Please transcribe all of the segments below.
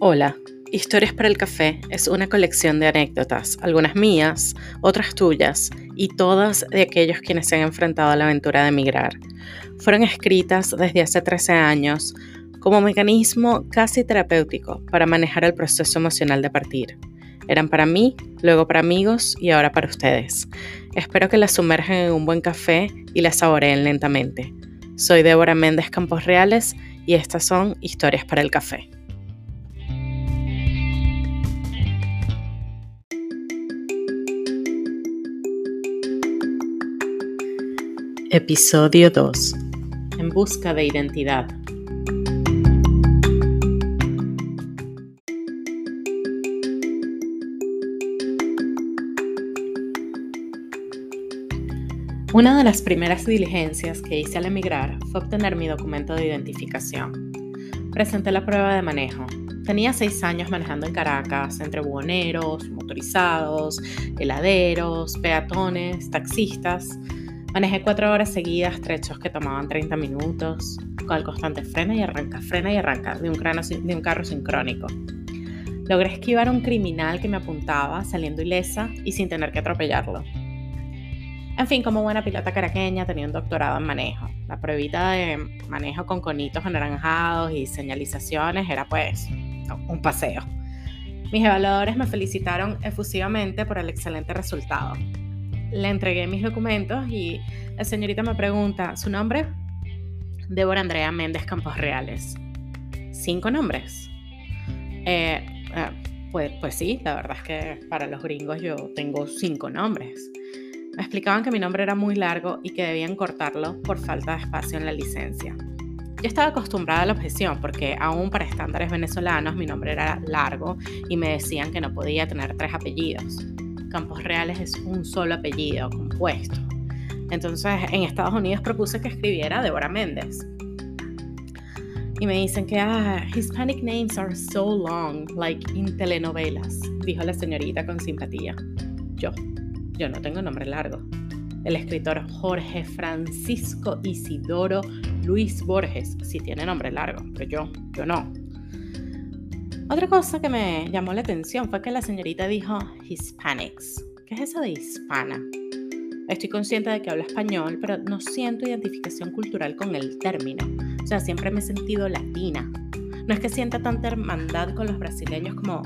Hola, Historias para el Café es una colección de anécdotas, algunas mías, otras tuyas y todas de aquellos quienes se han enfrentado a la aventura de emigrar. Fueron escritas desde hace 13 años como mecanismo casi terapéutico para manejar el proceso emocional de partir. Eran para mí, luego para amigos y ahora para ustedes. Espero que las sumerjan en un buen café y las saboreen lentamente. Soy Débora Méndez Campos Reales y estas son Historias para el Café. Episodio 2. En busca de identidad. Una de las primeras diligencias que hice al emigrar fue obtener mi documento de identificación. Presenté la prueba de manejo. Tenía seis años manejando en Caracas entre buhoneros, motorizados, heladeros, peatones, taxistas Manejé cuatro horas seguidas, trechos que tomaban 30 minutos, con el constante frena y arranca, frena y arranca de un, de un carro sincrónico. Logré esquivar a un criminal que me apuntaba, saliendo ilesa y sin tener que atropellarlo. En fin, como buena pilota caraqueña, tenía un doctorado en manejo. La pruebita de manejo con conitos anaranjados y señalizaciones era pues un paseo. Mis evaluadores me felicitaron efusivamente por el excelente resultado le entregué mis documentos y la señorita me pregunta, ¿su nombre? Débora Andrea Méndez Campos Reales. ¿Cinco nombres? Eh, eh, pues, pues sí, la verdad es que para los gringos yo tengo cinco nombres. Me explicaban que mi nombre era muy largo y que debían cortarlo por falta de espacio en la licencia. Yo estaba acostumbrada a la objeción porque aún para estándares venezolanos mi nombre era largo y me decían que no podía tener tres apellidos. Campos Reales es un solo apellido compuesto. Entonces en Estados Unidos propuse que escribiera Débora Méndez. Y me dicen que ah, Hispanic names are so long, like in telenovelas, dijo la señorita con simpatía. Yo, yo no tengo nombre largo. El escritor Jorge Francisco Isidoro Luis Borges sí tiene nombre largo, pero yo, yo no. Otra cosa que me llamó la atención fue que la señorita dijo Hispanics. ¿Qué es eso de hispana? Estoy consciente de que hablo español, pero no siento identificación cultural con el término. O sea, siempre me he sentido latina. No es que sienta tanta hermandad con los brasileños como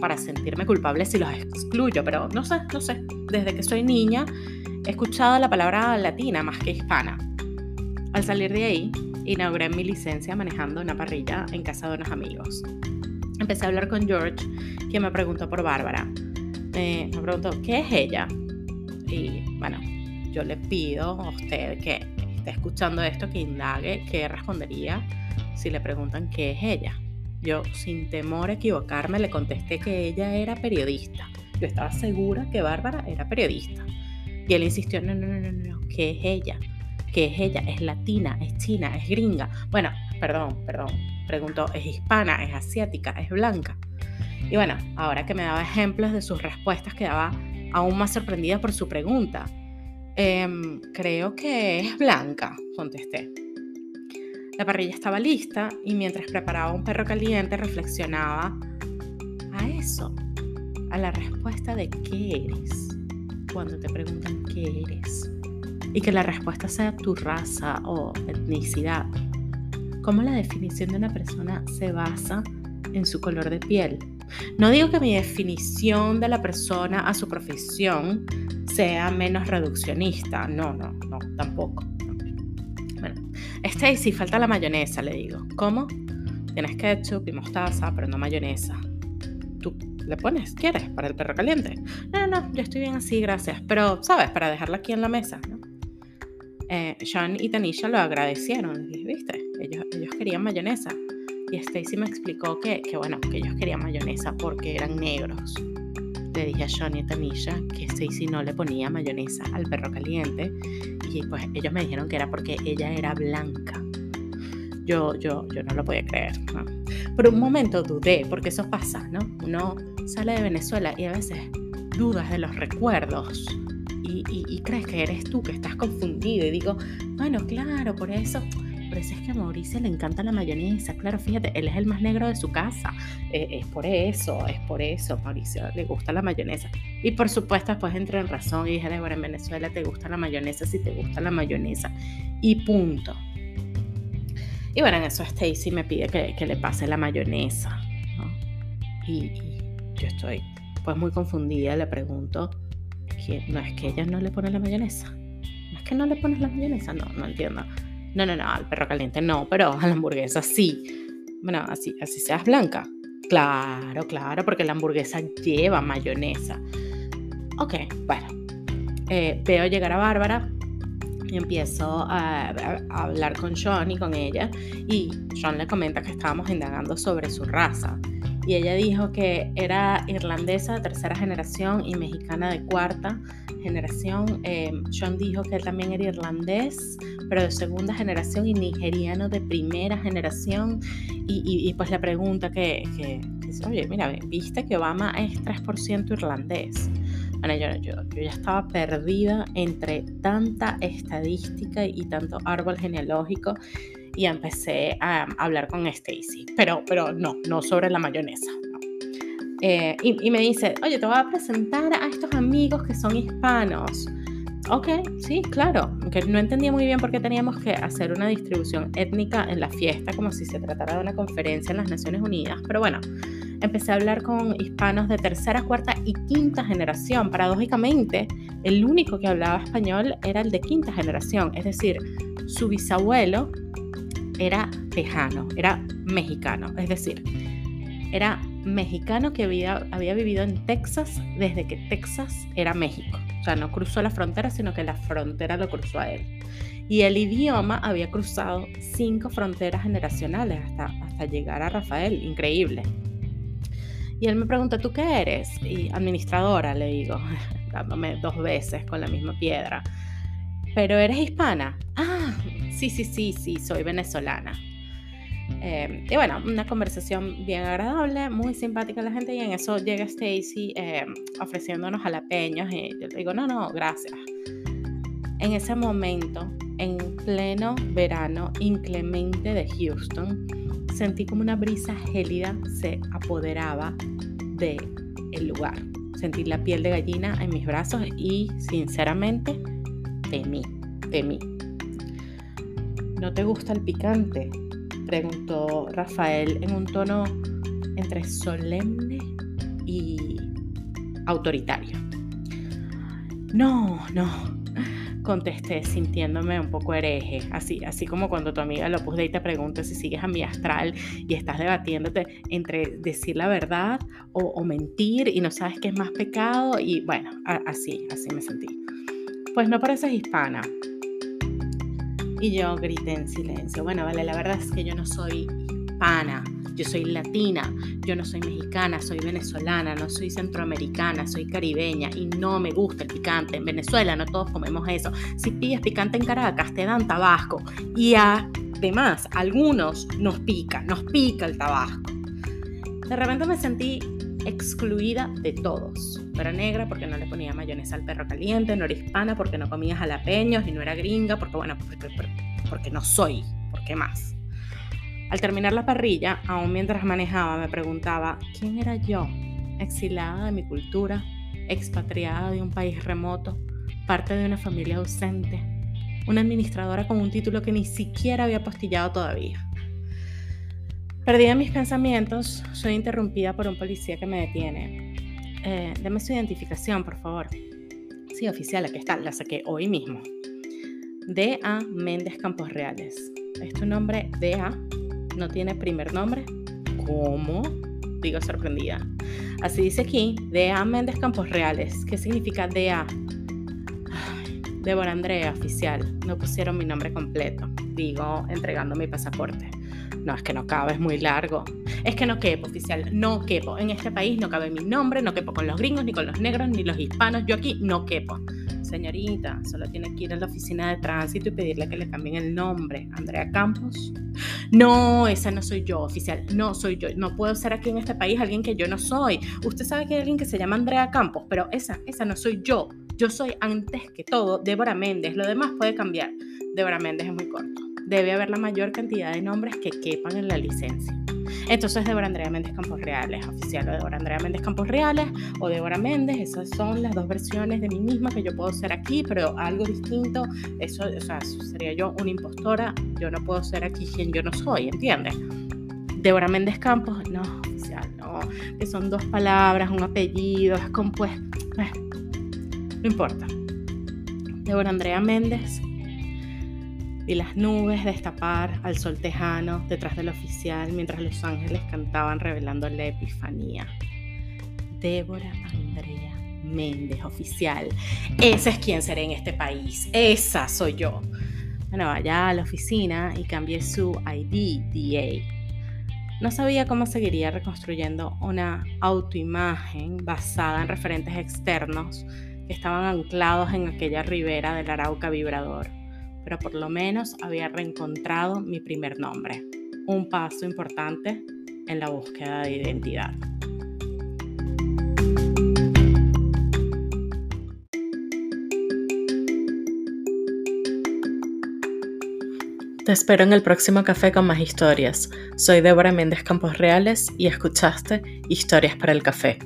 para sentirme culpable si los excluyo, pero no sé, no sé. Desde que soy niña he escuchado la palabra latina más que hispana. Al salir de ahí, inauguré mi licencia manejando una parrilla en casa de unos amigos empecé a hablar con George, quien me preguntó por Bárbara. me preguntó, ¿qué es ella? Y bueno, yo le pido a usted que esté escuchando esto, que indague qué respondería si le preguntan qué es ella. Yo, sin temor a equivocarme, le contesté que ella era periodista. Yo estaba segura que Bárbara era periodista. Y él insistió, no, no, no, no, no, ¿qué es ella? ¿Qué es ella? ¿Es latina? ¿Es china? ¿Es gringa? Bueno, perdón, perdón, preguntó, ¿es hispana? ¿Es asiática? ¿Es blanca? Y bueno, ahora que me daba ejemplos de sus respuestas, quedaba aún más sorprendida por su pregunta. Em, creo que es blanca, contesté. La parrilla estaba lista y mientras preparaba un perro caliente reflexionaba a eso, a la respuesta de qué eres, cuando te preguntan qué eres. Y que la respuesta sea tu raza o etnicidad cómo la definición de una persona se basa en su color de piel. No digo que mi definición de la persona a su profesión sea menos reduccionista, no, no, no, tampoco. Bueno, Stacy, falta la mayonesa, le digo. ¿Cómo? Tienes ketchup y mostaza, pero no mayonesa. ¿Tú le pones? ¿Quieres? Para el perro caliente. No, no, no, yo estoy bien así, gracias. Pero, ¿sabes? Para dejarla aquí en la mesa, ¿no? Eh, Sean y Tanisha lo agradecieron, ¿viste? Ellos, ellos querían mayonesa. Y Stacy me explicó que, que, bueno, que ellos querían mayonesa porque eran negros. Le dije a Sean y Tanisha que Stacy no le ponía mayonesa al perro caliente. Y pues ellos me dijeron que era porque ella era blanca. Yo, yo, yo no lo podía creer. Por un momento dudé, porque eso pasa, ¿no? Uno sale de Venezuela y a veces dudas de los recuerdos y, crees que eres tú, que estás confundido. Y digo, bueno, claro, por eso si es que a Mauricio le encanta la mayonesa, claro, fíjate, él es el más negro de su casa, eh, es por eso, es por eso, Mauricio le gusta la mayonesa. Y por supuesto después entré en razón y dije, bueno, en Venezuela te gusta la mayonesa si te gusta la mayonesa. Y punto. Y bueno, en eso Stacy me pide que, le pase la mayonesa. Y, yo estoy pues muy confundida, le pregunto, no es que ella no le pone la mayonesa. No es que no le pones la mayonesa, no, no entiendo. No, no, no, al perro caliente no, pero a la hamburguesa sí. Bueno, así, así seas blanca. Claro, claro, porque la hamburguesa lleva mayonesa. Ok, bueno. Eh, veo llegar a Bárbara y empiezo a, hablar con John y con ella. Y John le comenta que estábamos indagando sobre su raza y ella dijo que era irlandesa de tercera generación y mexicana de cuarta generación. Eh, John dijo que él también era irlandés, pero de segunda generación y nigeriano de primera generación. Y, pues le pregunta que, que, oye, mira, viste que Obama es 3% irlandés. Bueno, yo, yo, yo, ya estaba perdida entre tanta estadística y tanto árbol genealógico y empecé a hablar con Stacy, pero, pero no, no sobre la mayonesa. Eh, y, me dice, oye, te voy a presentar a estos amigos que son hispanos. Ok, sí, claro, que no entendía muy bien por qué teníamos que hacer una distribución étnica en la fiesta, como si se tratara de una conferencia en las Naciones Unidas. Pero bueno, empecé a hablar con hispanos de tercera, cuarta y quinta generación. Paradójicamente, el único que hablaba español era el de quinta generación, es decir, su bisabuelo era tejano, era mexicano, es decir, era mexicano que había, había vivido en Texas desde que Texas era México. O sea, no cruzó la frontera, sino que la frontera lo cruzó a él. Y el idioma había cruzado cinco fronteras generacionales hasta, hasta llegar a Rafael. Increíble. Y él me pregunta, ¿tú qué eres? Y administradora, le digo, dándome dos veces con la misma piedra. ¿Pero eres hispana? Ah, sí, sí, sí, sí, soy venezolana. Eh, y bueno, una conversación bien agradable, muy simpática la gente y en eso llega Stacy eh, ofreciéndonos jalapeños y yo le digo, no, no, gracias. En ese momento, en pleno verano inclemente de Houston, sentí como una brisa gélida se apoderaba del el lugar. Sentí la piel de gallina en mis brazos y sinceramente temí, temí. ¿No te gusta el picante? Preguntó Rafael en un tono entre solemne y autoritario. No, no, contesté sintiéndome un poco hereje, así, así como cuando tu amiga lo puse y te pregunta si sigues a mi astral y estás debatiéndote entre decir la verdad o, o mentir y no sabes qué es más pecado y bueno, así, así me sentí pues no pareces hispana. Y yo grité en silencio, bueno, vale, la verdad es que yo no soy hispana, yo soy latina, yo no soy mexicana, soy venezolana, no soy centroamericana, soy caribeña y no me gusta el picante. En Venezuela no todos comemos eso. Si pides picante en Caracas, te dan tabasco. Y además, algunos nos pica, nos pica el tabasco. De repente me sentí excluida de todos. No era negra porque no le ponía mayonesa al perro caliente, no era hispana porque no comía jalapeños y no era gringa porque, bueno, porque, no soy, ¿por qué más? Al terminar la parrilla, aún mientras manejaba, me preguntaba, ¿quién era yo? Exilada de mi cultura, expatriada de un país remoto, parte de una familia ausente, una administradora con un título que ni siquiera había postillado todavía. Perdida mis pensamientos, soy interrumpida por un policía que me detiene. Eh, deme su identificación, por favor. Sí, oficial, aquí está, la saqué hoy mismo. D.A. Méndez Campos Reales. ¿Es tu nombre D.A.? ¿No tiene primer nombre? ¿Cómo? Digo sorprendida. Así dice aquí, D.A. Méndez Campos Reales. ¿Qué significa D.A.? Débora Andrea, oficial. No pusieron mi nombre completo. Digo, entregando mi pasaporte. No, es que no cabe, es muy largo. Es que no quepo, oficial, no quepo. En este país no cabe mi nombre, no quepo con los gringos, ni con los negros, ni los hispanos. Yo aquí no quepo. Señorita, solo tiene que ir a la oficina de tránsito y pedirle que le cambien el nombre. Andrea Campos. No, esa no soy yo, oficial. No soy yo. No puedo ser aquí en este país alguien que yo no soy. Usted sabe que hay alguien que se llama Andrea Campos, pero esa, esa no soy yo. Yo soy antes que todo Débora Méndez, lo demás puede cambiar. Débora Méndez es muy corto. Debe haber la mayor cantidad de nombres que quepan en la licencia. Entonces, Débora Andrea Méndez Campos Reales, oficial o Débora Andrea Méndez Campos Reales o Débora Méndez, esas son las dos versiones de mí misma que yo puedo ser aquí, pero algo distinto, eso, o sea, sería yo una impostora, yo no puedo ser aquí quien yo no soy, ¿entiendes? Débora Méndez Campos, no, oficial, no, que son dos palabras, un apellido, es compuesto, eh, no importa. Débora Andrea Méndez y las nubes destapar al sol tejano detrás del oficial mientras los ángeles cantaban revelando la epifanía. Débora Andrea Méndez, oficial. Esa es quien seré en este país. Esa soy yo. Bueno, vaya a la oficina y cambie su ID, DA. No sabía cómo seguiría reconstruyendo una autoimagen basada en referentes externos que estaban anclados en aquella ribera del Arauca vibrador pero por lo menos había reencontrado mi primer nombre, un paso importante en la búsqueda de identidad. Te espero en el próximo café con más historias. Soy Débora Méndez Campos Reales y escuchaste Historias para el Café.